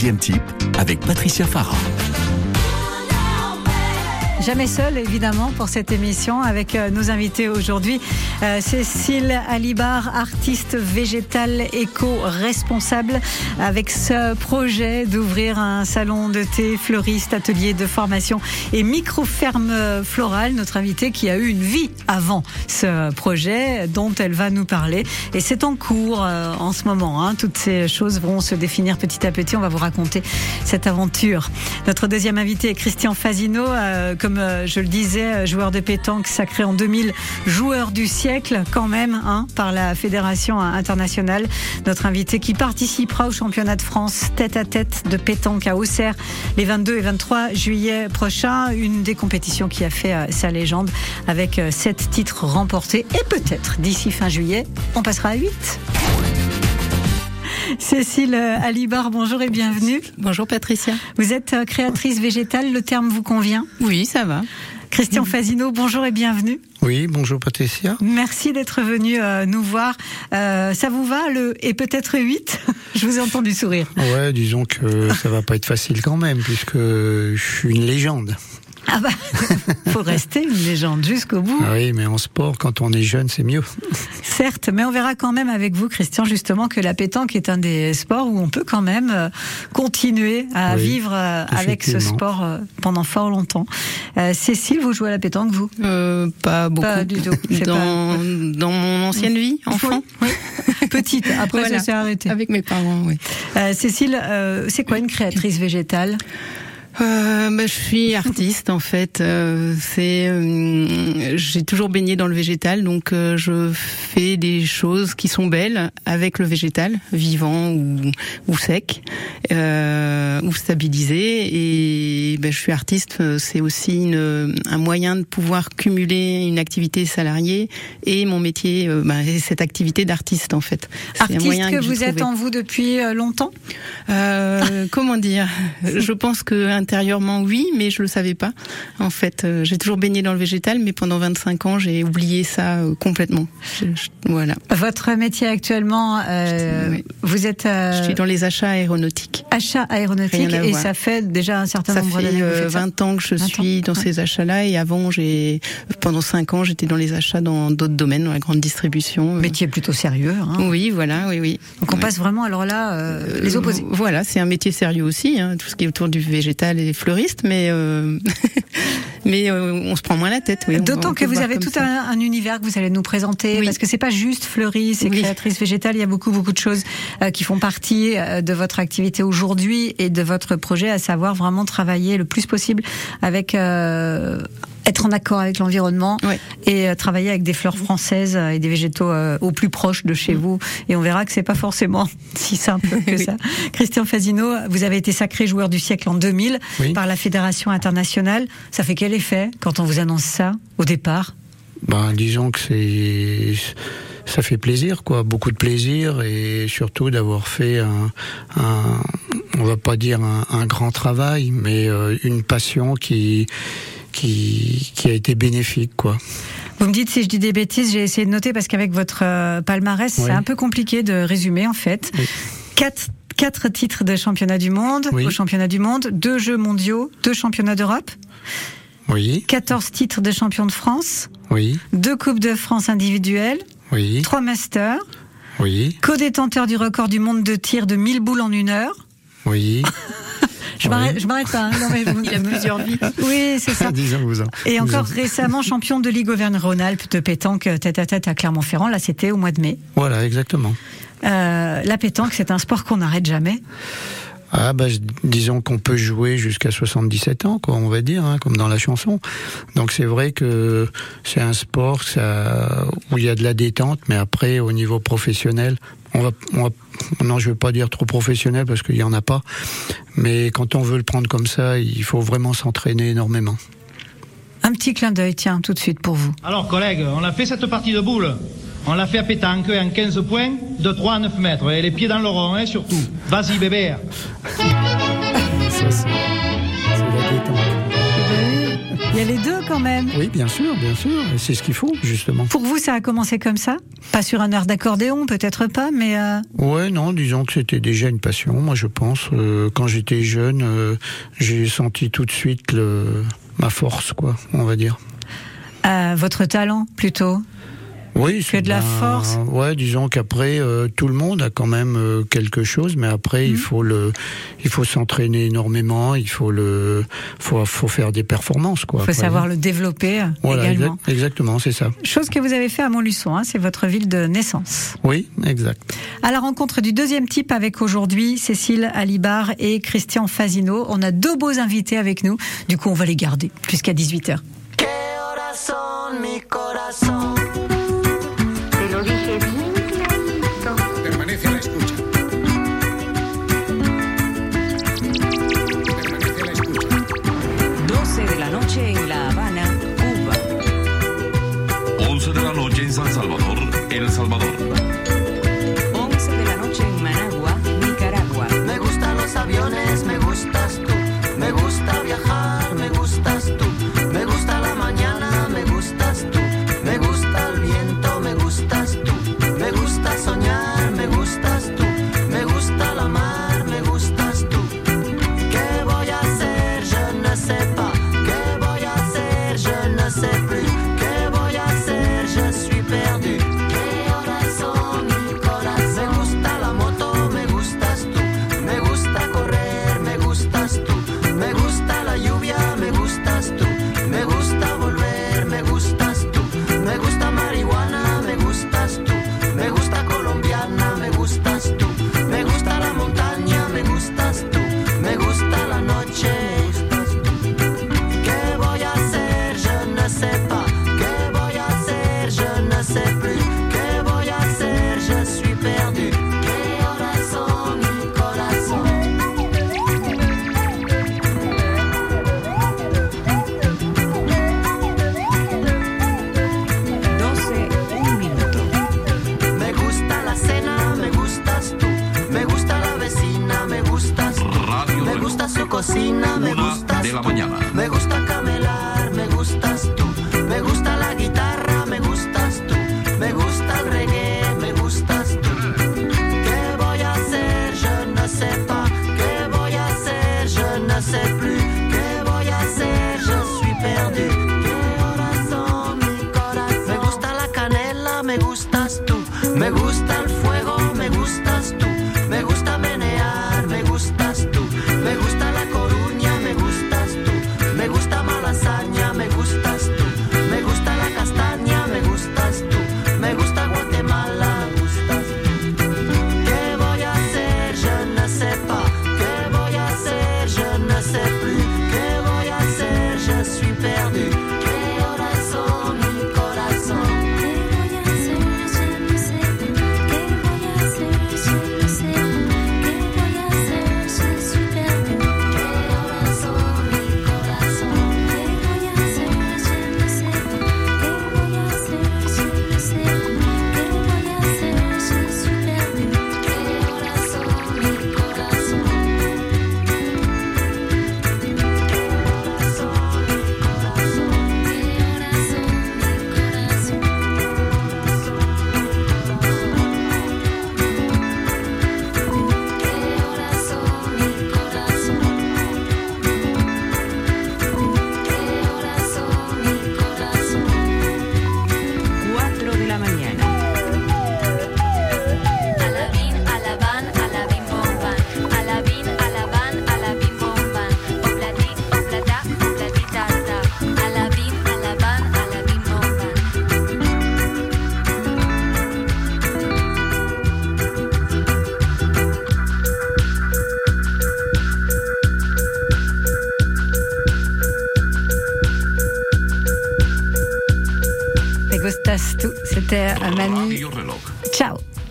Deuxième type avec Patricia Farah. Jamais seul, évidemment, pour cette émission avec euh, nos invités aujourd'hui. Euh, Cécile Alibar, artiste végétale éco-responsable, avec ce projet d'ouvrir un salon de thé, fleuriste, atelier de formation et micro-ferme florale. Notre invitée qui a eu une vie avant ce projet dont elle va nous parler. Et c'est en cours euh, en ce moment. Hein. Toutes ces choses vont se définir petit à petit. On va vous raconter cette aventure. Notre deuxième invité est Christian Fazino, euh, comme euh, je le disais, euh, joueur de pétanque sacré en 2000, joueur du siècle quand même, hein, par la Fédération internationale. Notre invité qui participera au championnat de France tête à tête de pétanque à Auxerre les 22 et 23 juillet prochains. Une des compétitions qui a fait euh, sa légende avec sept titres remportés et peut-être d'ici fin juillet, on passera à 8. Cécile Alibar, bonjour et bienvenue. Bonjour Patricia. Vous êtes euh, créatrice végétale, le terme vous convient? Oui, ça va. Christian Fazino, bonjour et bienvenue. Oui, bonjour Patricia. Merci d'être venu euh, nous voir. Euh, ça vous va le et peut-être 8 Je vous ai entendu sourire. Ouais, disons que ça va pas être facile quand même puisque je suis une légende. Ah bah, faut rester une légende jusqu'au bout. Ah oui, mais en sport, quand on est jeune, c'est mieux. Certes, mais on verra quand même avec vous, Christian, justement, que la pétanque est un des sports où on peut quand même euh, continuer à Oui, vivre euh, avec ce sport euh, pendant fort longtemps. Euh, Cécile, vous jouez à la pétanque, vous? Euh, pas beaucoup. Pas du tout, c'est Dans, dans mon ancienne vie, enfant. Oui, oui. Petite, après Voilà. ça s'est arrêté. Avec mes parents, oui. Euh, Cécile, euh, c'est quoi une créatrice végétale? Euh, bah, je suis artiste en fait. Euh, c'est, euh, j'ai toujours baigné dans le végétal, donc euh, je fais des choses qui sont belles avec le végétal, vivant ou, ou sec, euh, ou stabilisé. Et bah, je suis artiste. C'est aussi une, un moyen de pouvoir cumuler une activité salariée et mon métier, bah, et cette activité d'artiste en fait. C'est un Artiste moyen que vous êtes en vous depuis longtemps? Euh, comment dire? Je pense que intérieurement oui, mais je le savais pas. En fait, euh, j'ai toujours baigné dans le végétal, mais pendant 25 ans, j'ai oublié ça euh, complètement. Je- je- voilà. Votre métier actuellement, euh, Oui. vous êtes Je suis dans les achats aéronautiques. achat aéronautique Rien à et voir. ça fait déjà un certain Ça nombre fait d'années ça. 20 ans que je 20 ans, suis dans ouais. ces achats-là, et avant, j'ai pendant 5 ans, j'étais dans les achats dans d'autres domaines, dans la grande distribution. Métier plutôt sérieux. Hein. Oui, voilà, oui, oui. Donc on Ouais. passe vraiment alors là les opposés. Voilà, c'est un métier sérieux aussi, hein, tout ce qui est autour du végétal et fleuriste, mais euh, mais euh, on se prend moins la tête. Oui, D'autant que vous avez tout un, un univers que vous allez nous présenter, Oui. parce que c'est pas juste fleuriste et Oui. créatrice végétale. Il y a beaucoup beaucoup de choses euh, qui font partie de votre activité aujourd'hui et de votre projet, à savoir vraiment travailler le plus possible avec être en accord avec l'environnement et euh, travailler avec des fleurs françaises euh, et des végétaux euh, au plus proche de chez vous. Et on verra que c'est pas forcément si simple que Oui. ça. Christian Fazino, vous avez été sacré joueur du siècle en 2000 Oui. par la Fédération internationale. Ça fait quel effet quand on vous annonce ça au départ? Ben, disons que c'est, ça fait plaisir, quoi, beaucoup de plaisir et surtout d'avoir fait un, un, on va pas dire un, un grand travail, mais euh, une passion qui, qui, qui a été bénéfique, quoi. Vous me dites si je dis des bêtises, j'ai essayé de noter parce qu'avec votre euh, palmarès, c'est un peu compliqué de résumer en fait. Oui. Quatre, quatre titres de championnat du monde, Oui. au championnat du monde, deux jeux mondiaux, deux championnats d'Europe, Oui, 14 titres de champion de France, oui, deux coupes de France individuelles, oui, trois masters, oui, co-détenteur du record du monde de tir de 1000 boules en une heure. oui. Je Oui. m'arrête, pas. hein. Non, mais vous- Il a plusieurs vies. Oui, c'est ça. Et encore en- récemment champion de Ligue Auvergne-Rhône-Alpes de pétanque tête à tête à Clermont-Ferrand. Là, c'était au mois de mai. Voilà, exactement. Euh, la pétanque, c'est un sport qu'on n'arrête jamais. Ah bah disons qu'on peut jouer jusqu'à 77 ans, quoi, on va dire, hein, comme dans la chanson. Donc c'est vrai que c'est un sport ça, où il y a de la détente, mais après au niveau professionnel, on va, on va non je veux pas dire trop professionnel parce qu'il y en a pas, mais quand on veut le prendre comme ça, il faut vraiment s'entraîner énormément. Un petit clin d'œil, tiens, tout de suite pour vous. Alors, collègues, on a fait cette partie de boule. On l'a fait à pétanque en 15 points, de 3 à 9 mètres. Et les pieds dans le rond, hein, surtout. Vas-y, bébé. Il y a les deux quand même. Oui, bien sûr, bien sûr. C'est ce qu'il faut, justement. Pour vous, ça a commencé comme ça? Pas sur un air d'accordéon, peut-être pas, mais. Euh, ouais, non, disons que c'était déjà une passion, moi, je pense. Euh, quand j'étais jeune, euh, j'ai senti tout de suite le... ma force, quoi, on va dire. votre talent, plutôt? Oui, que de la ben, force. Ouais, disons qu'après euh, tout le monde a quand même euh, quelque chose, mais après il mmh. faut le, il faut s'entraîner énormément, il faut le, faut, faut faire des performances quoi. Il faut savoir hein. le développer euh, voilà, également. Exactement, c'est ça. Chose que vous avez fait à Montluçon, hein, c'est votre ville de naissance. Oui, exact. À la rencontre du deuxième type avec aujourd'hui Cécile Alibar et Christian Fazino, on a deux beaux invités avec nous. Du coup, on va les garder jusqu'à 18 h. aviones me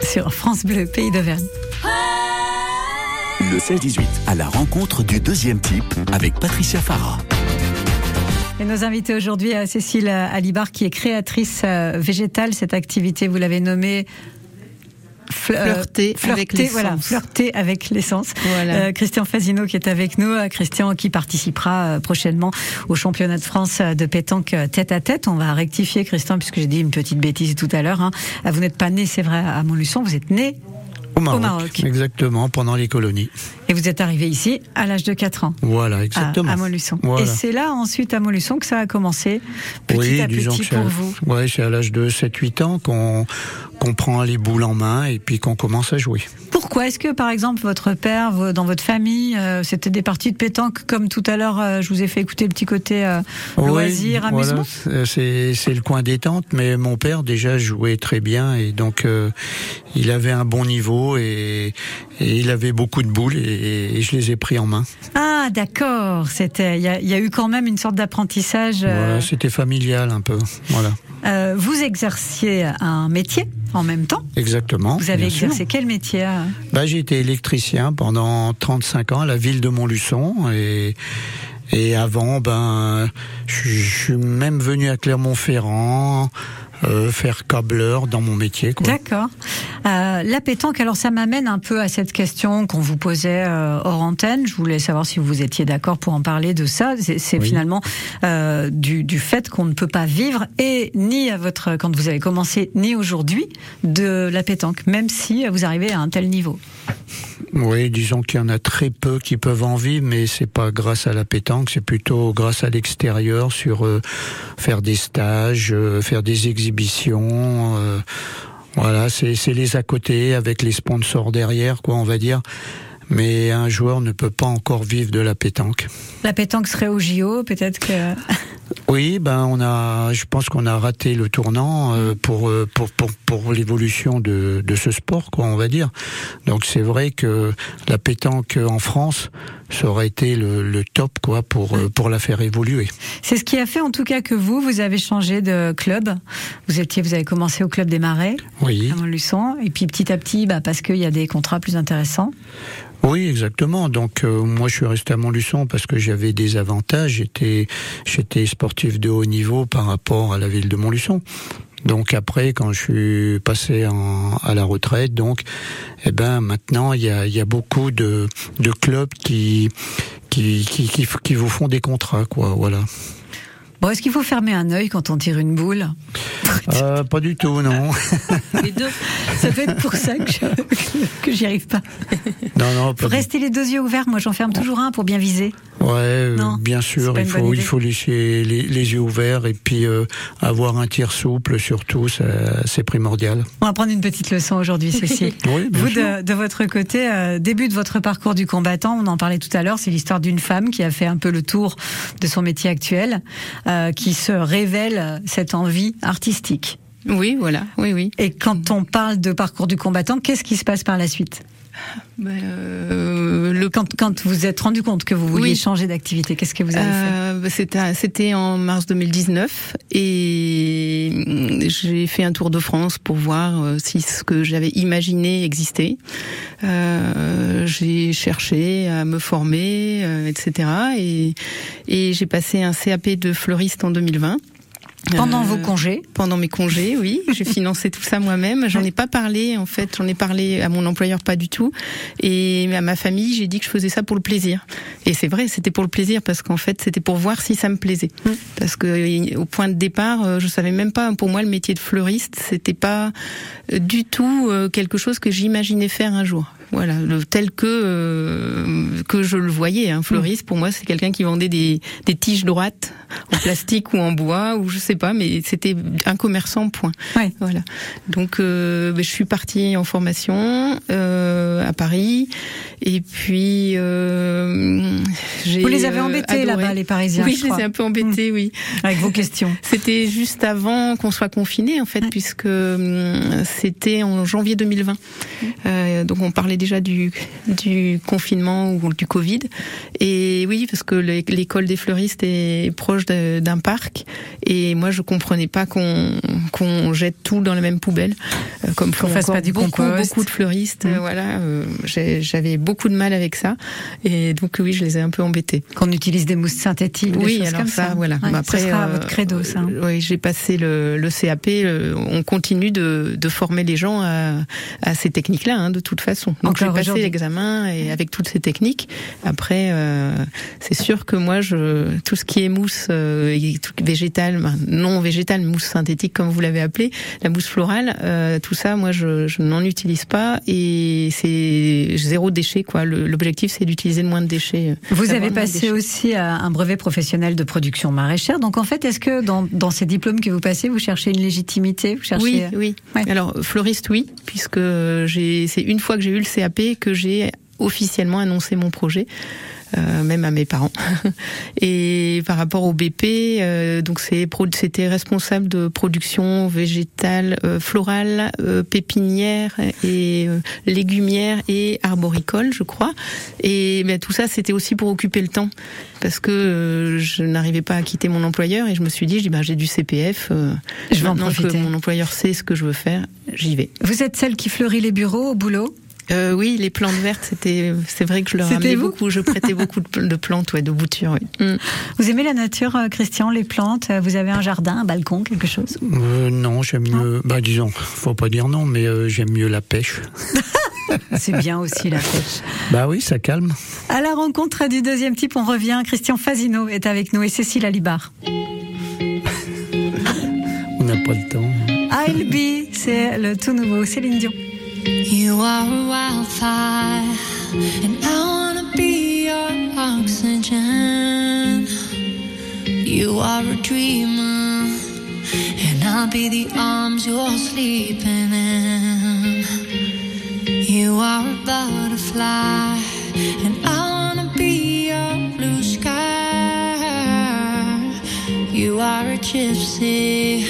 sur France Bleu, pays d'Auvergne. Le 16-18, à la rencontre du deuxième type avec Patricia Farah. Et nos invités aujourd'hui, euh, Cécile Alibar, qui est créatrice euh, végétale. Cette activité, vous l'avez nommée euh, Flirter avec flirter, voilà, l'essence. flirter avec l'essence. Voilà. Euh, Christian Fasino qui est avec nous, Euh, Christian qui participera prochainement au championnat de France de pétanque tête à tête. On va rectifier Christian puisque j'ai dit une petite bêtise tout à l'heure. hein. Euh, Vous n'êtes pas né, c'est vrai, à Montluçon, vous êtes né Au Maroc, Maroc. Exactement, pendant les colonies. et vous êtes arrivé ici à l'âge de 4 ans. Voilà, À, exactement. à Montluçon. Voilà. Et c'est là ensuite à Montluçon que ça a commencé, petit oui, à petit pour à- vous. Ouais, c'est à l'âge de 7-8 ans qu'on qu'on prend les boules en main et puis qu'on commence à jouer. Pourquoi Est-ce que, par exemple, votre père, dans votre famille, euh, c'était des parties de pétanque comme tout à l'heure euh, Je vous ai fait écouter le petit côté euh, loisir, Oui, amusement. voilà, c'est le coin détente, mais mon père déjà jouait très bien et donc euh, il avait un bon niveau et, et il avait beaucoup de boules et, et je les ai pris en main. Ah, d'accord. C'était. Il y, a- il y a eu quand même une sorte d'apprentissage. Voilà, c'était familial un peu. Voilà, vous exerciez un métier en même temps. exactement. Vous avez sûr. exercé quel métier euh Bah, j'ai été électricien pendant 35 ans à la ville de Montluçon et et avant ben je suis même venu à Clermont-Ferrand euh, faire câbleur dans mon métier. D'accord. Euh, la pétanque, alors ça m'amène un peu à cette question qu'on vous posait euh, hors antenne. Je voulais savoir si vous étiez d'accord pour en parler de ça. C'est Oui. finalement euh, du, du fait qu'on ne peut pas vivre et ni à votre quand vous avez commencé ni aujourd'hui de la pétanque, même si vous arrivez à un tel niveau. Oui, disons qu'il y en a très peu qui peuvent en vivre, mais c'est pas grâce à la pétanque, c'est plutôt grâce à l'extérieur sur faire des stages, faire des exhibitions. euh, voilà, c'est c'est les à côté avec les sponsors derrière, quoi, on va dire. Mais un joueur ne peut pas encore vivre de la pétanque. La pétanque serait au JO, peut-être que. Oui, ben on a, je pense qu'on a raté le tournant euh, pour euh, pour pour, pour l'évolution de, de ce sport, quoi, on va dire. Donc c'est vrai que la pétanque en France, ça aurait été le, le top, quoi, pour euh, pour la faire évoluer. C'est ce qui a fait en tout cas que vous, vous avez changé de club. Vous étiez, vous avez commencé au club des Marais Oui, à Montluçon, et puis petit à petit, bah, parce qu'il y a des contrats plus intéressants. Oui, exactement. Donc euh, moi, je suis resté à Montluçon parce que j'avais des avantages. J'étais j'étais sportif de haut niveau par rapport à la ville de Montluçon. Donc après, quand je suis passé à la retraite, donc, eh ben maintenant il y a, y a beaucoup de, de clubs qui qui, qui qui qui vous font des contrats, quoi. Voilà. Bon, est-ce qu'il faut fermer un œil quand on tire une boule? Euh, pas du tout, non. Les deux. Ça peut être pour ça que je- que j'y arrive pas. non, non. Pas du- rester les deux yeux ouverts. Moi, j'en ferme toujours un pour bien viser. Ouais, euh, Non, bien sûr, il faut il faut laisser les, les yeux ouverts et puis euh, avoir un tir souple surtout, ça- c'est primordial. On va prendre une petite leçon aujourd'hui, Cécile. Oui, bien Vous, sûr. de, de votre côté, euh, début de votre parcours du combattant, on en parlait tout à l'heure, c'est l'histoire d'une femme qui a fait un peu le tour de son métier actuel, euh, qui se révèle cette envie artistique. Oui, voilà, oui, oui. Et quand on parle de parcours du combattant, qu'est-ce qui se passe par la suite? Euh, le quand, quand vous êtes rendu compte que vous vouliez Oui. changer d'activité, qu'est-ce que vous avez fait Euh, bah, C'était c'était en mars 2019 et mm, j'ai fait un tour de France pour voir euh, si ce que j'avais imaginé existait. Euh, j'ai cherché à me former, euh, etc. Et, et j'ai passé un CAP de fleuriste en 2020. Pendant Euh, vos congés pendant mes congés, oui. J'ai financé tout ça moi-même. J'en ai pas parlé, en fait. J'en ai parlé à mon employeur pas du tout. Et à ma famille, j'ai dit que je faisais ça pour le plaisir. Et c'est vrai, c'était pour le plaisir parce qu'en fait, c'était pour voir si ça me plaisait. Parce que au point de départ, euh, je savais même pas. Pour moi, le métier de fleuriste, c'était pas euh, du tout euh, quelque chose que j'imaginais faire un jour. Voilà, le, tel que euh, que je le voyais. Un fleuriste, pour moi, c'est quelqu'un qui vendait des, des tiges droites en plastique ou en bois ou je sais pas, mais c'était un commerçant. Point. Ouais. Voilà. Donc, euh, ben, je suis partie en formation euh, à Paris, et puis euh, j'ai. Vous les avez euh, embêtés là-bas, les Parisiens, Oui, je je, les ai un peu embêtés, oui. avec vos questions. C'était juste avant qu'on soit confiné en fait, Ouais. puisque c'était en janvier 2020. Euh, donc on parlait déjà du, du confinement ou du Covid. Et oui, parce que l'é- l'école des fleuristes est proche d'un parc. Et moi, je comprenais pas qu'on qu'on jette tout dans la même poubelle, euh, comme font fasse pas du beaucoup, compost. beaucoup de fleuristes. Mm. Voilà, euh, j'avais beaucoup de mal avec ça. Et donc oui, je les ai un peu embêtée. Qu'on utilise des mousses synthétiques, des Oui, choses alors comme ça, ça. voilà. Ouais, Bah, ce sera euh, votre credo, ça. hein. Oui, j'ai passé le, le CAP. euh, on continue de, de former les gens à, à ces techniques-là, hein, de toute façon. Donc j'ai passé l'examen et avec toutes ces techniques. Après, euh, c'est sûr que moi, je tout ce qui est mousse euh, et tout végétal, ben, non végétal, mousse synthétique comme vous l'avez appelé, la mousse florale, euh, tout ça, moi, je, je n'en utilise pas et c'est zéro déchet. Quoi. L'objectif, c'est d'utiliser le moins de déchets. euh, Vous avez passé aussi à un brevet professionnel de production maraîchère. Donc en fait, est-ce que dans, dans ces diplômes que vous passez, vous cherchez une légitimité vous cherchez... Oui, oui. Ouais. Alors fleuriste, oui, puisque c'est une fois que j'ai eu le CAP que j'ai officiellement annoncé mon projet. euh, même à mes parents. Et par rapport au BP, euh, donc c'était responsable de production végétale, euh, florale, pépinière et légumière et arboricole, je crois. Et ben, tout ça, c'était aussi pour occuper le temps, parce que je n'arrivais pas à quitter mon employeur et je me suis dit, dis, ben, j'ai du CPF. Je vais en maintenant que profiter. mon employeur sait ce que je veux faire, j'y vais. Vous êtes celle qui fleurit les bureaux au boulot? Euh, oui, les plantes vertes, c'était, c'est vrai que je leur vous beaucoup. Je prêtais beaucoup de, plantes, ouais, de boutures. Oui. Mm. Vous aimez la nature, euh, Christian, les plantes? Vous avez un jardin, un balcon, quelque chose? Euh, non, j'aime mieux. Bah, disons, faut pas dire non, mais euh, j'aime mieux la pêche. C'est bien aussi la pêche. Bah oui, ça calme. À la rencontre du deuxième type, on revient. Christian Fazino est avec nous et Cécile Alibar. On n'a pas le temps. I'll be, c'est le tout nouveau Céline Dion. You are a wildfire, and I wanna be your oxygen. You are a dreamer, and I'll be the arms you're sleeping in. You are a butterfly, and I wanna be your blue sky. You are a gypsy,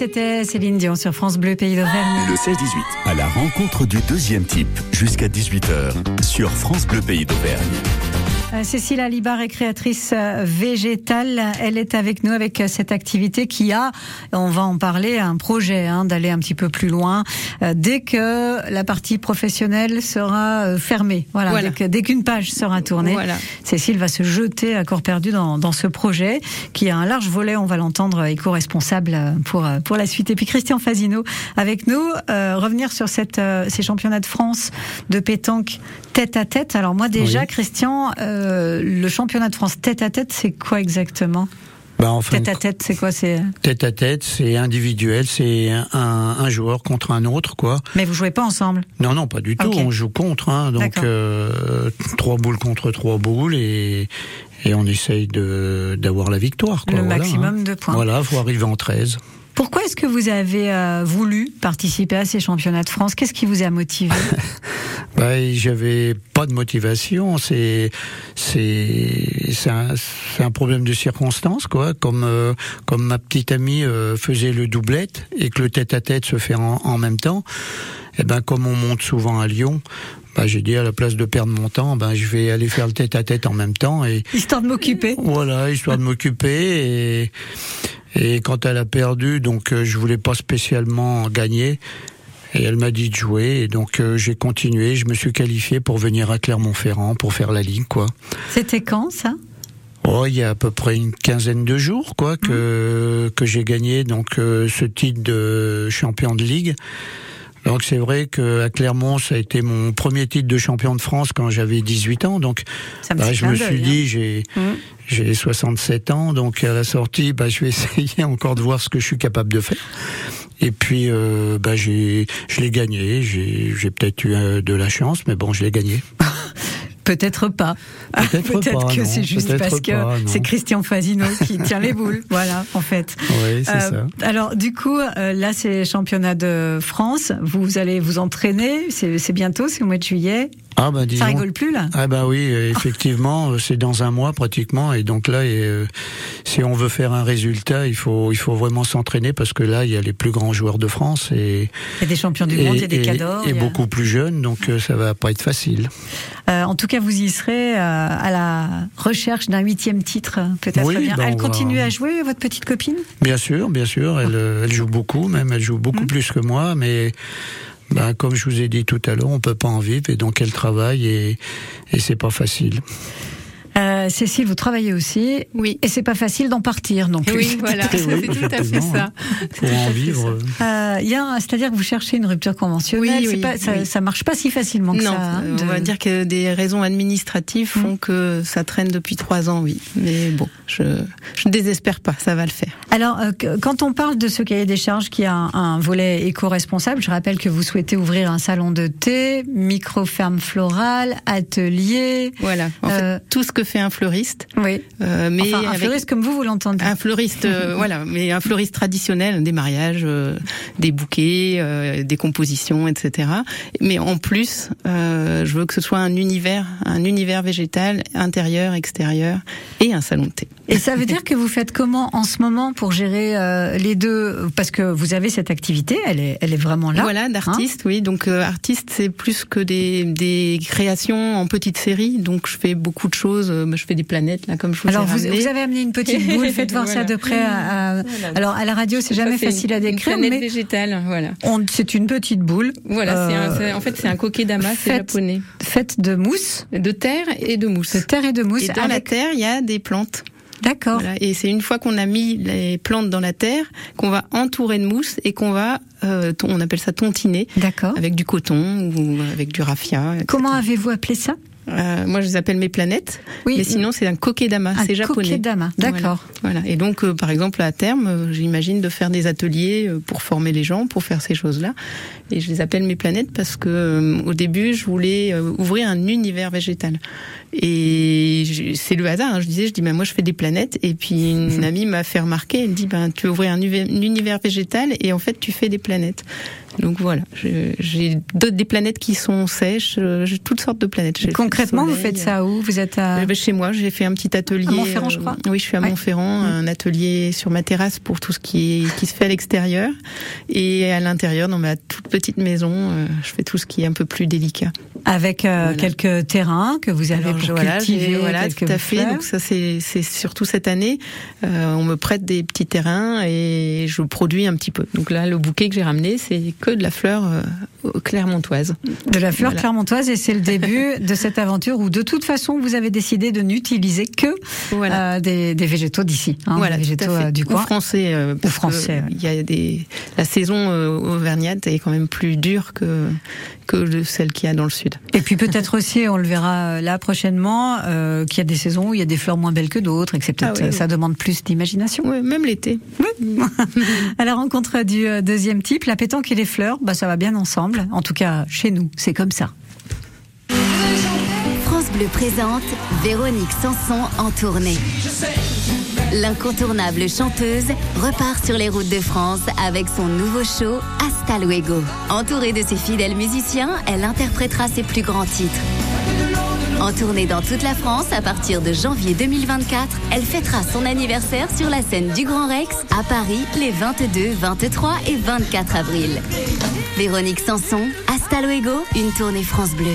c'était Céline Dion sur France Bleu, Pays d'Auvergne. Le 16-18, à la rencontre du deuxième type, jusqu'à 18h, sur France Bleu Pays d'Auvergne. Euh, Cécile Alibar est créatrice euh, végétale. Elle est avec nous avec euh, cette activité qui a, on va en parler, un projet hein, d'aller un petit peu plus loin dès que la partie professionnelle sera fermée. Voilà, Voilà. dès qu'une page sera tournée. Voilà. Cécile va se jeter à corps perdu dans, dans ce projet qui a un large volet, on va l'entendre, éco-responsable pour, pour la suite. Et puis Christian Fazino avec nous, euh, revenir sur cette, euh, ces championnats de France de pétanque tête à tête. Alors moi déjà, Oui. Christian, euh, le championnat de France tête à tête, c'est quoi exactement Bah, Tête à tête, c'est quoi C'est tête à tête, c'est individuel, c'est un, un joueur contre un autre, quoi. Mais vous jouez pas ensemble. Non, non, pas du tout. On joue contre, hein, donc euh, trois boules contre trois boules et et on essaye de d'avoir la victoire. Quoi, Le voilà, maximum hein. de points. Voilà, faut arriver en 13. Pourquoi est-ce que vous avez euh, voulu participer à ces championnats de France? Qu'est-ce qui vous a motivé? Bah, j'avais pas de motivation. C'est un, un problème de circonstance, quoi. Comme euh, comme ma petite amie euh, faisait le doublette et que le tête à tête se fait en, en même temps. Et ben comme on monte souvent à Lyon, bah, j'ai dit à la place de perdre mon temps, ben je vais aller faire le tête à tête en même temps et Histoire de m'occuper. voilà, histoire de m'occuper et et quand elle a perdu, donc euh, je voulais pas spécialement gagner. Et elle m'a dit de jouer, et donc euh, j'ai continué. Je me suis qualifié pour venir à Clermont-Ferrand pour faire la ligue, quoi. C'était quand ça? Oh, il y a à peu près une quinzaine de jours, quoi, que que j'ai gagné donc euh, ce titre de champion de ligue. Donc c'est vrai que à Clermont, ça a été mon premier titre de champion de France quand j'avais 18 ans. Donc me bah, je me suis hein. dit, j'ai Mm. j'ai 67 ans, donc à la sortie, bah, je vais essayer encore de voir ce que je suis capable de faire. Et puis, euh, bah, j'ai, je l'ai gagné. J'ai, j'ai peut-être eu euh, de la chance, mais bon, je l'ai gagné. Peut-être pas. Peut-être pas, que c'est juste parce que c'est Christian Fazino qui tient les boules. Voilà, en fait. Oui, c'est Euh, ça. alors, du coup, euh, là, c'est les championnats de France. Vous allez vous entraîner. C'est c'est bientôt, c'est au mois de juillet. Ah bah disons. Ça rigole plus, là Ah bah oui, effectivement, euh, c'est dans un mois pratiquement, et donc là, et, euh, si on veut faire un résultat, il faut il faut vraiment s'entraîner parce que là, il y a les plus grands joueurs de France et Il y a des champions du et, monde, il y a des cadors. et a- beaucoup plus jeunes, donc euh, ça va pas être facile. Euh, en tout cas, vous y serez euh, à la recherche d'un huitième titre, euh, peut-être Oui, bien. ben, Elle va- continue à jouer, votre petite copine? Bien sûr, bien sûr, elle, elle joue beaucoup, même elle joue beaucoup Mhm. plus que moi, mais bah, comme je vous ai dit tout à l'heure, on peut pas en vivre et donc elle travaille et, et c'est pas facile. Euh, Cécile, vous travaillez aussi. Oui. Et c'est pas facile d'en partir non plus. Oui, voilà, Oui, c'est tout à fait ça. Pour en vivre. euh, Euh, il y a un- C'est-à-dire que vous cherchez une rupture conventionnelle. Oui, pas, ça, oui. ça marche pas si facilement que non, ça. hein, on va dire que des raisons administratives font que ça traîne depuis trois ans, oui. Mais bon, je je ne désespère pas, ça va le faire. Alors, euh, quand on parle de ce cahier des charges qui a un, un volet éco-responsable, je rappelle que vous souhaitez ouvrir un salon de thé, micro-ferme florale, atelier. Voilà. En Euh, fait, tout ce que fait un fleuriste, Oui. euh, mais enfin, un fleuriste comme vous, vous l'entendez. Un fleuriste, euh, voilà, mais un fleuriste traditionnel, des mariages, euh, des bouquets, des compositions, etc. Mais en plus, je veux que ce soit un univers, un univers végétal, intérieur, extérieur, et un salon de thé. Et ça veut dire que vous faites comment en ce moment pour gérer les deux? Parce que vous avez cette activité, elle est, elle est vraiment là. Voilà, d'artiste, oui. Donc artiste, c'est plus que des, des créations en petite série. Donc je fais beaucoup de choses. Euh, Je fais des planètes là, comme je vous Alors ai vous, vous avez amené une petite boule, faites voir ça de près. à- à- Voilà. Alors à la radio, c'est jamais facile à une- décrire, Une planète mais végétale, voilà. c'est une petite boule. Voilà, un- Euh, en fait c'est un kokedama, c'est japonais, faite de mousse, de terre et de mousse. de terre et de mousse. Et dans la terre, il y a des plantes. D'accord. Voilà. Et c'est une fois qu'on a mis les plantes dans la terre qu'on va entourer de mousse et qu'on va, euh, on appelle ça tontiner, D'accord. avec du coton ou avec du raffia. etc. Comment avez-vous appelé ça? Euh, Moi, je les appelle mes planètes. Oui, mais sinon, c'est un kokedama, c'est japonais. kokedama. D'accord. Voilà. Et donc, euh, par exemple, à terme, euh, j'imagine de faire des ateliers pour former les gens, pour faire ces choses-là. Et je les appelle mes planètes parce que euh, au début, je voulais euh, ouvrir un univers végétal. Et c'est le hasard. hein. Je disais, je dis, ben moi, je fais des planètes. Et puis une amie m'a fait remarquer. Elle dit, ben tu veux ouvrir un, univers végétal et en fait, tu fais des planètes. Donc voilà, j'ai des planètes qui sont sèches. euh, J'ai toutes sortes de planètes. Concrètement, vous faites ça où? Vous êtes à... Bah, Chez moi, j'ai fait un petit atelier. À Montferrand, je crois. Oui, je suis à Ouais. Montferrand, un atelier sur ma terrasse pour tout ce qui, est, qui se fait à l'extérieur. Et à l'intérieur, dans ma toute petite maison, euh, je fais tout ce qui est un peu plus délicat. Avec euh, Voilà. quelques terrains que vous avez Alors, pour voilà, cultiver voilà, tout à fait. Donc ça, c'est surtout cette année, euh, on me prête des petits terrains et je produis un petit peu. Donc là, le bouquet que j'ai ramené, c'est que de la fleur clermontoise. de la fleur clermontoise et c'est le début de cette aventure où de toute façon vous avez décidé de n'utiliser que des, des végétaux d'ici, hein, voilà, des végétaux du Ou coin. français. parce que français, ouais. Il y a des la saison auvergnate est quand même plus dure que que le- celle qu'il y a dans le sud. Et puis peut-être aussi, on le verra euh, là prochainement, euh, qu'il y a des saisons où il y a des fleurs moins belles que d'autres et que Ah oui, oui. ça demande plus d'imagination. Ouais, même l'été. À la rencontre du euh, deuxième type, la pétanque et les fleurs, bah ça va bien ensemble. En tout cas, chez nous, c'est comme ça. France Bleu présente Véronique Sanson en tournée. L'incontournable chanteuse repart sur les routes de France avec son nouveau show Hasta Luego. Entourée de ses fidèles musiciens, elle interprétera ses plus grands titres. En tournée dans toute la France à partir de janvier 2024, elle fêtera son anniversaire sur la scène du Grand Rex à Paris les 22, 23 et 24 avril. Véronique Sanson, Hasta Luego, une tournée France Bleu.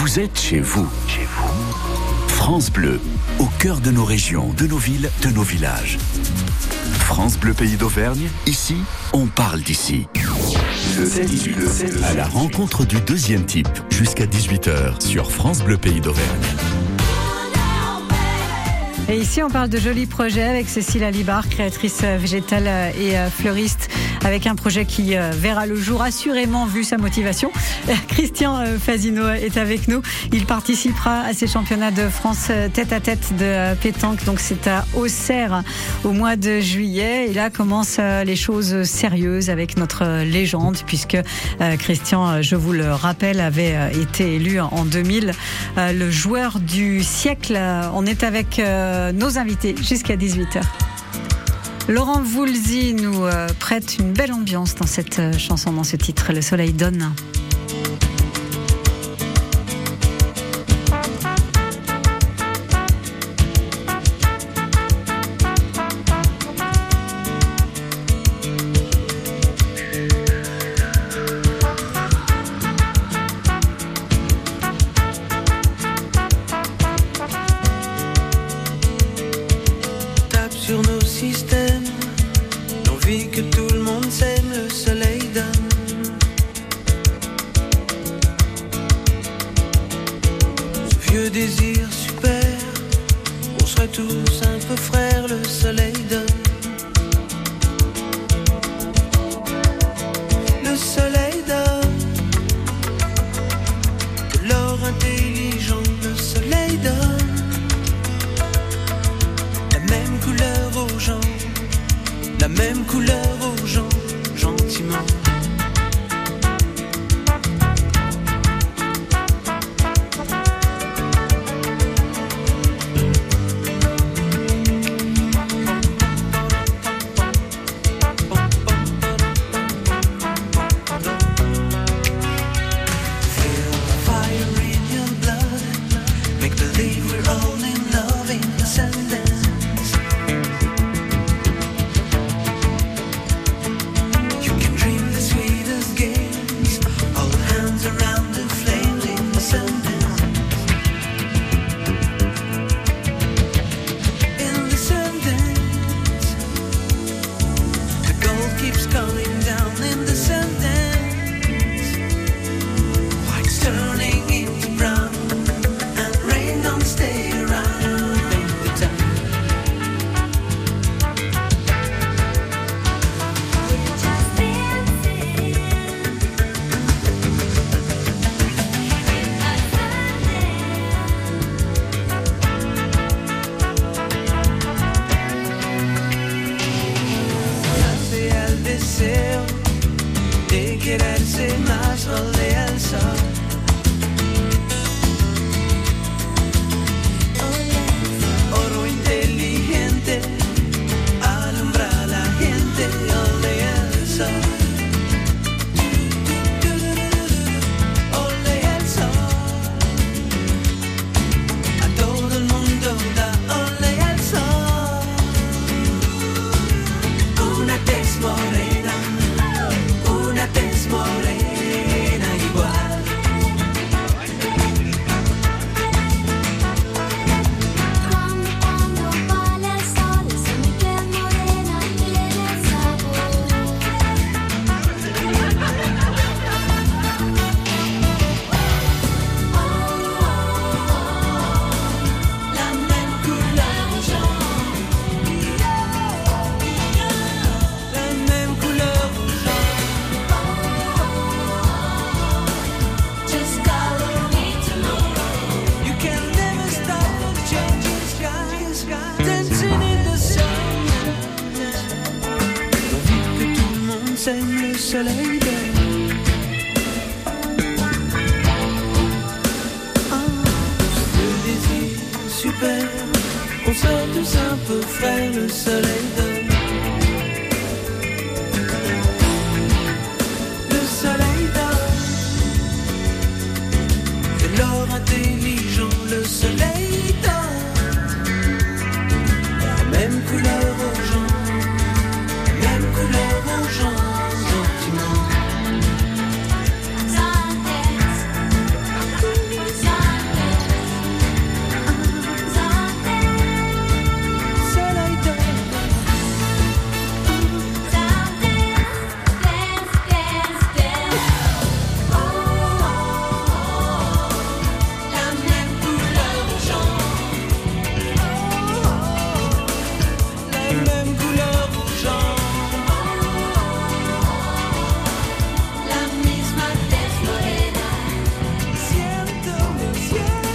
Vous êtes chez vous. Chez vous. France Bleu, au cœur de nos régions, de nos villes, de nos villages. France Bleu Pays d'Auvergne, ici, on parle d'ici. À la rencontre du deuxième type, jusqu'à 18h sur France Bleu Pays d'Auvergne. Et ici, on parle de jolis projets avec Cécile Alibar, créatrice euh, végétale euh, et euh, fleuriste, avec un projet qui verra le jour assurément vu sa motivation. Christian Fazino est avec nous. Il participera à ces championnats de France tête à tête de pétanque. Donc c'est à Auxerre au mois de juillet. Et là commencent les choses sérieuses avec notre légende, puisque Christian, je vous le rappelle, avait été élu en 2000 euh, le joueur du siècle. On est avec nos invités jusqu'à 18h. Laurent Voulzy nous euh, prête une belle ambiance dans cette euh, chanson, dans ce titre, Le soleil donne.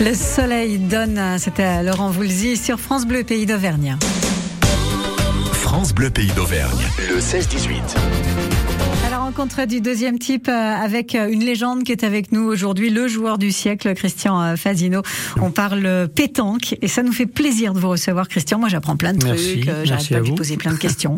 Le soleil donne, c'était Laurent Voulzy sur France Bleu, pays d'Auvergne. France Bleu Pays d'Auvergne, le 16-18. Rencontre du deuxième type euh, avec euh, une légende qui est avec nous aujourd'hui, le joueur du siècle, Christian euh, Fazino. On parle pétanque et ça nous fait plaisir de vous recevoir, Christian. Moi, j'apprends plein de trucs. J'arrête pas à de vous. poser plein de questions.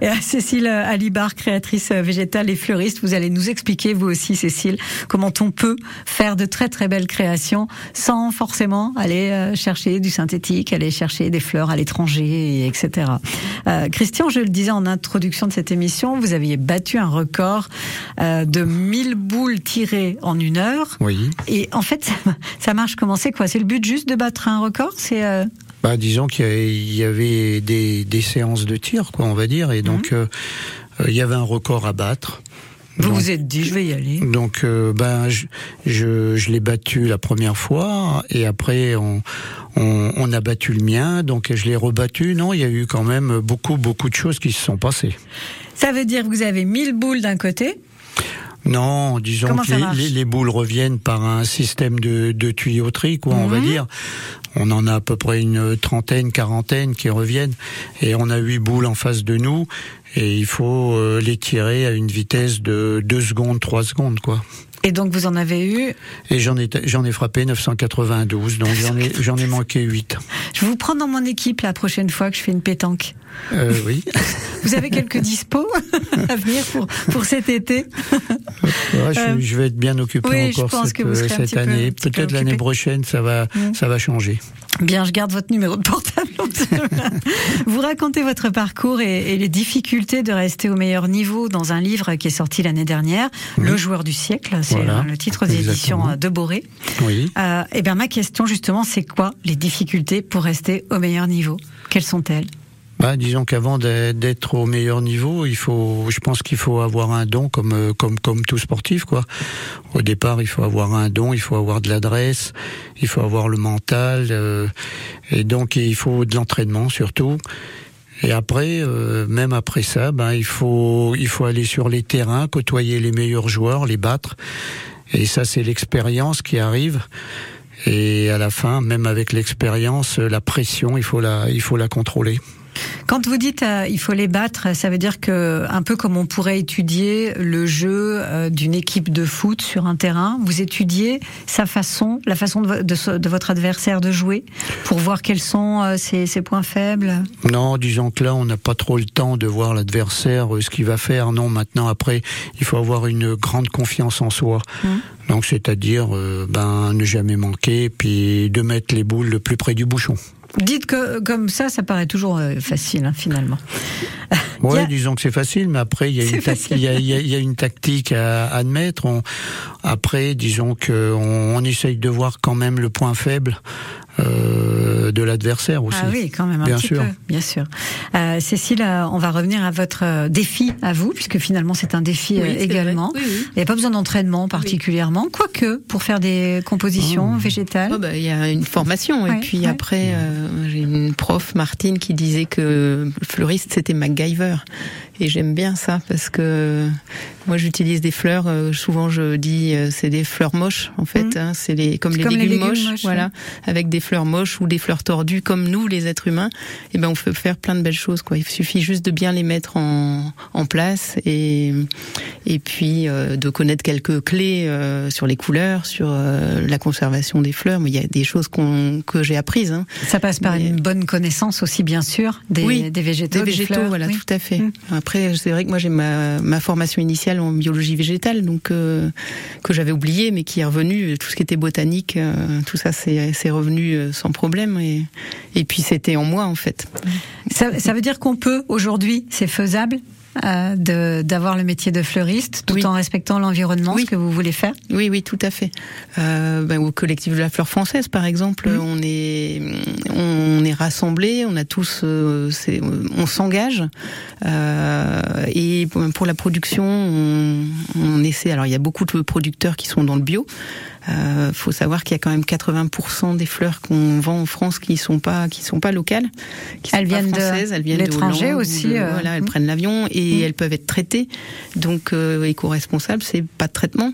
et à Cécile Alibar, créatrice végétale et fleuriste, vous allez nous expliquer, vous aussi, Cécile, comment on peut faire de très très belles créations sans forcément aller chercher du synthétique, aller chercher des fleurs à l'étranger, et etc. Euh, Christian, je le disais en introduction de cette émission, vous aviez battu un record euh, de 1000 boules tirées en une heure. Oui. Et en fait, ça marche comment? C'est quoi? C'est le but juste de battre un record? C'est euh, Bah, disons qu'il y avait- des, des séances de tir, quoi, on va dire, et donc euh, euh, il y avait un record à battre. Vous Donc- vous êtes dit, je vais y aller. Donc, euh, ben, je, je, je l'ai battu la première fois, et après, on, on, on a battu le mien, donc je l'ai rebattu. Non, il y a eu quand même beaucoup, beaucoup de choses qui se sont passées. Ça veut dire que vous avez 1000 boules d'un côté. Non, disons Comment que les, boules reviennent par un système de, de tuyauterie, quoi, on va Mhm. dire. On en a à peu près une trentaine, quarantaine qui reviennent, et on a huit boules en face de nous, et il faut euh, les tirer à une vitesse de 2 secondes, 3 secondes, quoi. Et donc vous en avez eu. Et j'en ai, j'en ai frappé 992, donc j'en ai, j'en ai manqué 8. Je vous prends dans mon équipe la prochaine fois que je fais une pétanque. Euh, oui. Vous avez quelques dispos à venir pour, pour cet été Ouais, je, Euh, je vais être bien occupé oui, je encore pense cette, que vous année. peu Peut-être l'année prochaine, ça va, Mm. ça va changer. Bien, je garde votre numéro de portable. vous racontez votre parcours et, et les difficultés de rester au meilleur niveau dans un livre qui est sorti l'année dernière, Le joueur du siècle. C'est Voilà. euh, le titre des éditions Exactement. euh, de Boré. Oui. Euh, et bien, ma question justement, c'est quoi les difficultés pour rester au meilleur niveau? Quelles sont-elles? Bah, disons qu'avant d'être au meilleur niveau, il faut, je pense qu'il faut avoir un don comme euh, comme comme tout sportif quoi. Au départ, il faut avoir un don, il faut avoir de l'adresse, il faut avoir le mental, euh, et donc il faut de l'entraînement surtout. Et après, euh, même après ça, ben il faut il faut aller sur les terrains, côtoyer les meilleurs joueurs, les battre. Et ça, c'est l'expérience qui arrive. Et à la fin, même avec l'expérience, la pression, il faut la il faut la contrôler. Quand vous dites euh, il faut les battre, ça veut dire que un peu comme on pourrait étudier le jeu euh, d'une équipe de foot sur un terrain, vous étudiez sa façon, la façon de, votre adversaire de jouer pour voir quels sont euh, ses, ses points faibles? Non, disons que là, on n'a pas trop le temps de voir l'adversaire, ce qu'il va faire. Non, maintenant, après, il faut avoir une grande confiance en soi. Donc, c'est-à-dire, ben, ne jamais manquer, puis de mettre les boules le plus près du bouchon. Dites que comme ça, ça paraît toujours euh, facile hein, finalement. Ouais, disons que c'est facile, mais après, il y a, une, tac- il y a, il y a- il y a une tactique à admettre. On, après, disons que on, on essaye de voir quand même le point faible euh, de l'adversaire aussi. Ah oui, quand même un Bien petit sûr. peu, bien sûr. Euh, Cécile, euh, on va revenir à votre euh, défi à vous, puisque finalement c'est un défi Oui, euh, également. Oui, oui. Il n'y a pas besoin d'entraînement particulièrement, quoique pour faire des compositions Oh. végétales. Oh, bah, Il y a une formation Ouais, et puis ouais. après euh, j'ai une prof Martine qui disait que le fleuriste c'était MacGyver Et j'aime bien ça parce que moi j'utilise des fleurs. euh, souvent je dis euh, c'est des fleurs moches en fait. Mhm. hein, c'est les comme, les, Comme les légumes moches, moches, voilà, avec des fleurs moches ou des fleurs tordues comme nous les êtres humains. Et ben on peut faire plein de belles choses quoi. Il suffit juste de bien les mettre en, en place et et puis euh, de connaître quelques clés euh, sur les couleurs, sur euh, la conservation des fleurs. Mais il y a des choses qu'on que j'ai apprises. Hein. Ça passe par Mais- une bonne connaissance aussi, bien sûr, des, Oui, des végétaux. Des végétaux, fleurs, voilà, oui. tout à fait. Mm. Après, c'est vrai que moi j'ai ma, ma formation initiale en biologie végétale, donc euh, que j'avais oublié, mais qui est revenu. Tout ce qui était botanique, euh, tout ça, c'est c'est revenu euh, sans problème. Et, et puis c'était en moi en fait. Ça, ça veut dire qu'on peut aujourd'hui, c'est faisable? Euh, d'avoir le métier de fleuriste tout Oui. en respectant l'environnement, ce que vous voulez faire? Oui, oui, tout à fait. Euh, ben, au collectif de la fleur française, par exemple, Mhm. on est on est rassemblés, on a tous, euh, on s'engage. Euh, et pour la production, on, on essaie. Alors, il y a beaucoup de producteurs qui sont dans le bio. Euh, faut savoir qu'il y a quand même 80% des fleurs qu'on vend en France qui sont pas qui sont pas locales, qui sont Elles pas viennent de françaises, elles viennent de l'étranger aussi, de- euh, voilà, elles mm. prennent l'avion et elles peuvent être traitées. Donc euh, éco-responsable, c'est pas de traitement.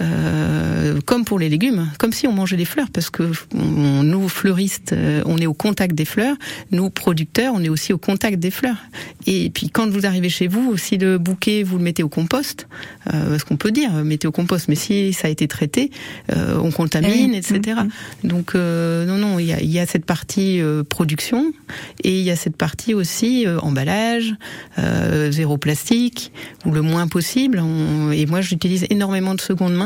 Euh, comme pour les légumes, comme si on mangeait des fleurs, parce que on- nous fleuristes, euh, on est au contact des fleurs. Nous producteurs, on est aussi au contact des fleurs. Et puis quand vous arrivez chez vous, si le bouquet vous le mettez au compost, euh, parce qu'on peut dire mettez au compost, mais si ça a été traité, euh, on contamine, etc. Donc euh, non, non, il y a, y a cette partie euh, production et il y a cette partie aussi euh, emballage, euh, zéro plastique ou le moins possible. On- et moi, j'utilise énormément de seconde main.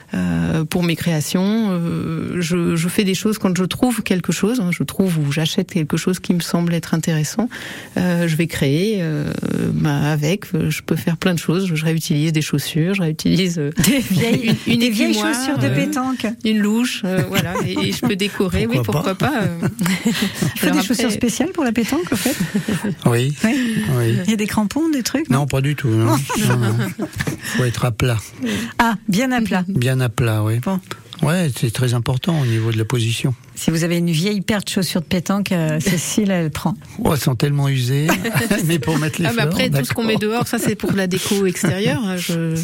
euh, pour mes créations, Euh, je, je fais des choses quand je trouve quelque chose, hein, je trouve ou j'achète quelque chose qui me semble être intéressant, euh, je vais créer euh, bah, avec. Je peux faire plein de choses. Je réutilise des chaussures, je réutilise euh, Des vieilles, une, une des vieilles écumoire, chaussures de pétanque. une louche, euh, voilà, et, et je peux décorer. oui, Pourquoi pas. euh. Il faut Alors des après- chaussures spéciales pour la pétanque, en fait. Oui. Oui. oui. Il y a des crampons, des trucs. Non, pas du tout. Non, non. Faut être à plat. Ah, bien à plat. Bien à plat, oui. Bon. Ouais, c'est très important au niveau de la position. Si vous avez une vieille paire de chaussures de pétanque, euh, Cécile, elle prend. Oh, elles sont tellement usées. mais pour mettre les Ah, fleurs, après, tout ce qu'on met dehors, ça c'est pour la déco extérieure. Je,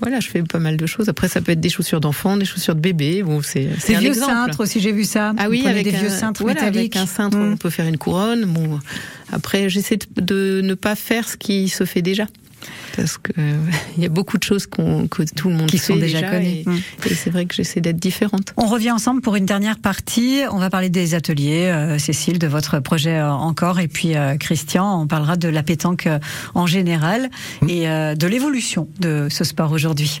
voilà, je fais pas mal de choses. Après, ça peut être des chaussures d'enfants, des chaussures de bébé. Bon, c'est c'est Des vieux exemple. cintres aussi, j'ai vu ça. Ah oui, avec des un, vieux cintres voilà, métalliques. avec un cintre, on peut faire une couronne. Bon, après, j'essaie de, de ne pas faire ce qui se fait déjà. Parce que euh, il y a beaucoup de choses qu'on que tout le monde Qui sont déjà connues. Et, Mm. et c'est vrai que j'essaie d'être différente. On revient ensemble pour une dernière partie. On va parler des ateliers, euh, Cécile, de votre projet euh, encore, et puis euh, Christian, on parlera de la pétanque en général et euh, de l'évolution de ce sport aujourd'hui.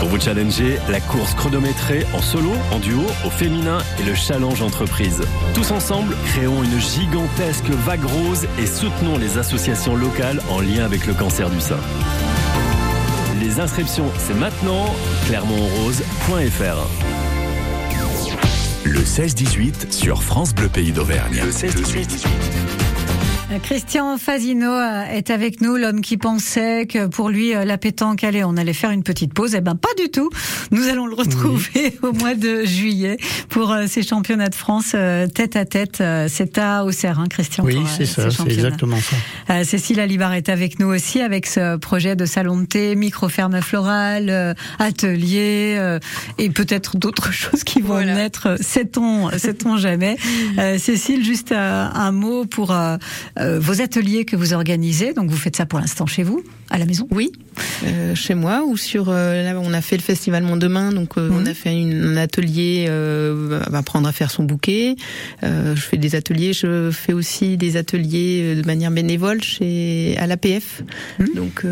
Pour vous challenger, la course chronométrée en solo, en duo, au féminin et le challenge entreprise. Tous ensemble, créons une gigantesque vague rose et soutenons les associations locales en lien avec le cancer du sein. Les inscriptions, c'est maintenant, clermontrose.fr. Le 16-18 sur France Bleu Pays d'Auvergne. Le 16-18. Christian Fazino euh, est avec nous, l'homme qui pensait que pour lui euh, la pétanque allait, on allait faire une petite pause. Eh ben pas du tout. Nous allons le retrouver au mois de juillet pour euh, ces championnats de France tête à tête. C'est à Auxerre, hein, Christian. Oui, c'est ça, c'est exactement ça. Cécile Alibar est avec nous aussi avec ce projet de salon de thé, micro-ferme florale, atelier et peut-être d'autres choses qui vont naître. Sait-on, sait-on jamais. Cécile, juste un mot pour euh, vos ateliers que vous organisez. Donc vous faites ça pour l'instant chez vous, à la maison Oui, euh, chez moi ou sur. Euh, là, on a fait le festival Mon Demain, donc on mhm. a fait un atelier apprendre à faire son bouquet. je fais des ateliers. Je fais aussi des ateliers de manière bénévole chez à l'APF. Mhm. Donc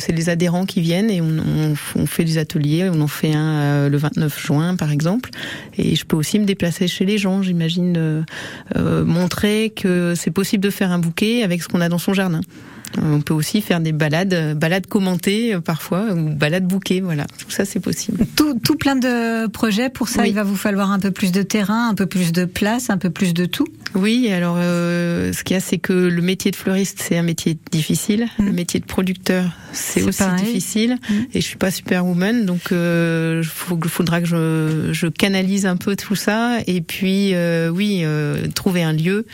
c'est les adhérents qui viennent et on, on, fait des ateliers. On en fait un le 29 juin par exemple. Et je peux aussi me déplacer chez les gens. J'imagine montrer que c'est possible de faire un bouquet avec ce qu'on a dans son jardin. On peut aussi faire des balades, balades commentées euh, parfois, ou balades bouquées, voilà. Tout ça, c'est possible. Tout, tout, plein de projets. Pour ça, il va vous falloir un peu plus de terrain, un peu plus de place, un peu plus de tout. Oui, alors euh, ce qu'il y a, c'est que le métier de fleuriste, c'est un métier difficile. Mm. Le métier de producteur, c'est aussi difficile. Mm. Et je suis pas superwoman, donc il euh, faudra que je, je, canalise un peu tout ça. Et puis, oui, trouver un lieu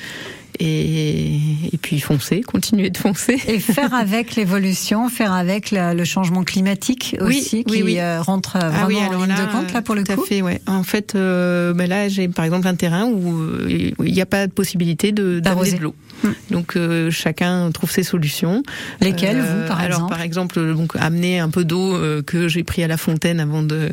et, et puis foncer, continuer de foncer. Et faire avec l'évolution, faire avec le, changement climatique aussi, qui euh, rentre ah vraiment en ligne de compte là pour le tout coup. À fait, ouais. En fait, euh, ben là j'ai par exemple un terrain où il n'y a pas de possibilité de d'arroser de l'eau. Hmm. Donc euh, chacun trouve ses solutions. Lesquelles vous par alors, exemple par exemple donc amener un peu d'eau que j'ai pris à la fontaine avant de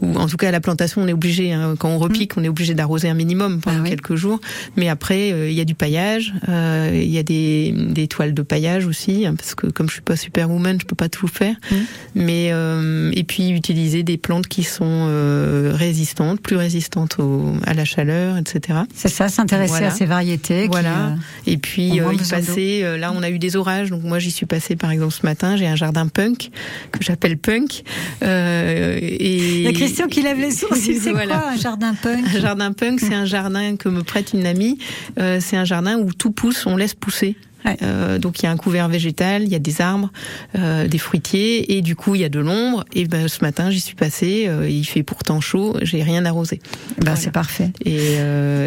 ou en tout cas à la plantation on est obligé hein, quand on repique hmm. on est obligé d'arroser un minimum pendant ah quelques jours mais après il y a du paillage euh, il y a des, des, toiles de paillage aussi, hein, parce que comme je suis pas superwoman, je peux pas tout faire. Mmh. Mais euh, et puis utiliser des plantes qui sont euh, résistantes, plus résistantes au, à la chaleur, etc. C'est ça, s'intéresser à ces variétés. Voilà. et puis y passer. là, on a eu des orages, donc moi j'y suis passée par exemple ce matin. J'ai un jardin punk que j'appelle punk. et il y a Christian qui lève les sourcils. C'est quoi un jardin punk? Un jardin punk, c'est un jardin que me prête une amie. c'est un jardin où tout pousse, on laisse pousser. Euh, donc il y a un couvert végétal, il y a des arbres, euh, des fruitiers, et du coup il y a de l'ombre. Et ben ce matin j'y suis passée, euh, il fait pourtant chaud, j'ai rien arrosé. Ben c'est parfait. Et,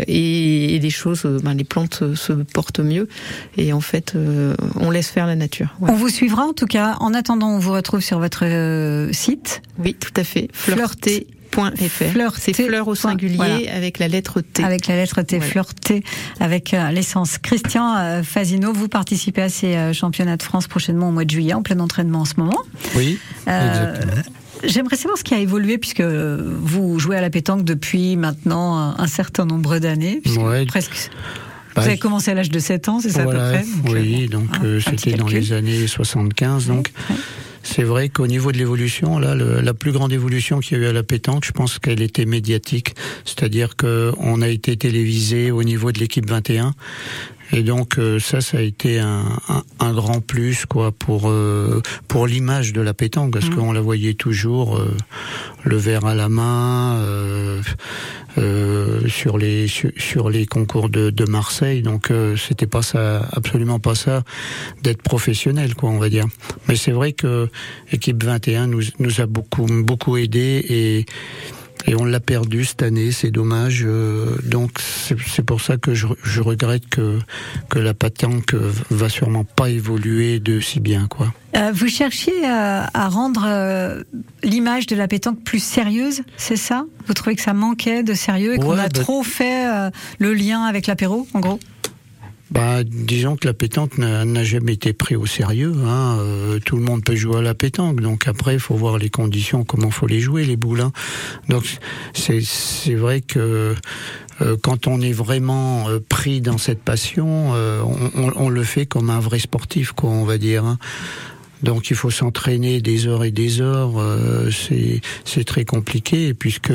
et, les choses, ben, les plantes se portent mieux. Et en fait on laisse faire la nature. On vous suivra en tout cas. En attendant, on vous retrouve sur votre site. Oui, tout à fait. Flirter Fleur, c'est fleur au singulier avec la lettre T. Avec la lettre T, fleur T, avec euh, l'essence. Christian euh, Fazino, vous participez à ces euh, championnats de France prochainement au mois de juillet, en plein entraînement en ce moment. Oui, exactement. J'aimerais savoir ce qui a évolué puisque vous jouez à la pétanque depuis maintenant un certain nombre d'années. Presque. Vous avez commencé à l'âge de 7 ans, c'est ça à peu près? Oui, donc c'était dans les années 75. Donc c'est vrai qu'au niveau de l'évolution, là, la plus grande évolution qu'il y a eu à la pétanque, je pense qu'elle était médiatique. C'est-à-dire qu'on a été télévisé au niveau de l'équipe 21. Et donc euh, ça, ça a été un, un, grand plus quoi pour euh, pour l'image de la pétanque parce mmh. qu'on la voyait toujours euh, le verre à la main sur les sur, les concours de, de Marseille. Donc c'était pas ça, absolument pas ça d'être professionnel quoi, on va dire. Mais c'est vrai que équipe 21 nous nous a beaucoup beaucoup aidé et et on l'a perdu cette année. C'est dommage. Euh, donc c'est pour ça que je, je, regrette que que la pétanque va sûrement pas évoluer de si bien quoi. Euh, vous cherchiez à, à rendre euh, l'image de la pétanque plus sérieuse, c'est ça? Vous trouvez que ça manquait de sérieux et qu'on a bah trop fait euh, le lien avec l'apéro, en gros? Bah, disons que la pétanque n'a jamais été pris au sérieux. Hein. Euh, tout le monde peut jouer à la pétanque, donc après il faut voir les conditions, comment faut les jouer les boules. Hein. Donc c'est vrai que euh, quand on est vraiment euh, pris dans cette passion, on, on, on, le fait comme un vrai sportif, quoi, on va dire. Hein. Donc il faut s'entraîner des heures et des heures. Euh, c'est très compliqué puisque,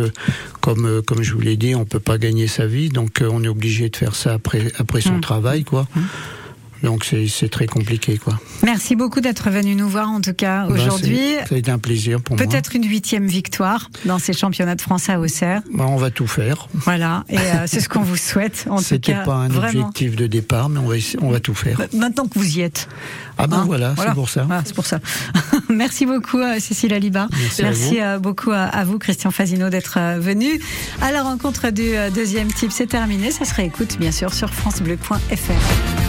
comme euh, comme je vous l'ai dit, on peut pas gagner sa vie. Donc euh, on est obligé de faire ça après après son mmh. travail, quoi. Mmh. Donc c'est très compliqué, quoi. Merci beaucoup d'être venu nous voir en tout cas bah, aujourd'hui. ça a été un plaisir pour moi. Peut-être une huitième victoire dans ces championnats de France à Auxerre. Bah, on va tout faire. Voilà, et euh, c'est ce qu'on vous souhaite. En tout cas, pas un vraiment. objectif de départ, mais on va on va tout faire. Maintenant que vous y êtes. Ah ben hein voilà, c'est pour ça. Voilà, c'est pour ça. Merci beaucoup euh, Cécile Alibar. Merci, Merci à euh, beaucoup à vous Christian Fazino d'être venu. À la rencontre du deuxième type, c'est terminé. Ça se réécoute bien sûr sur francebleu.fr.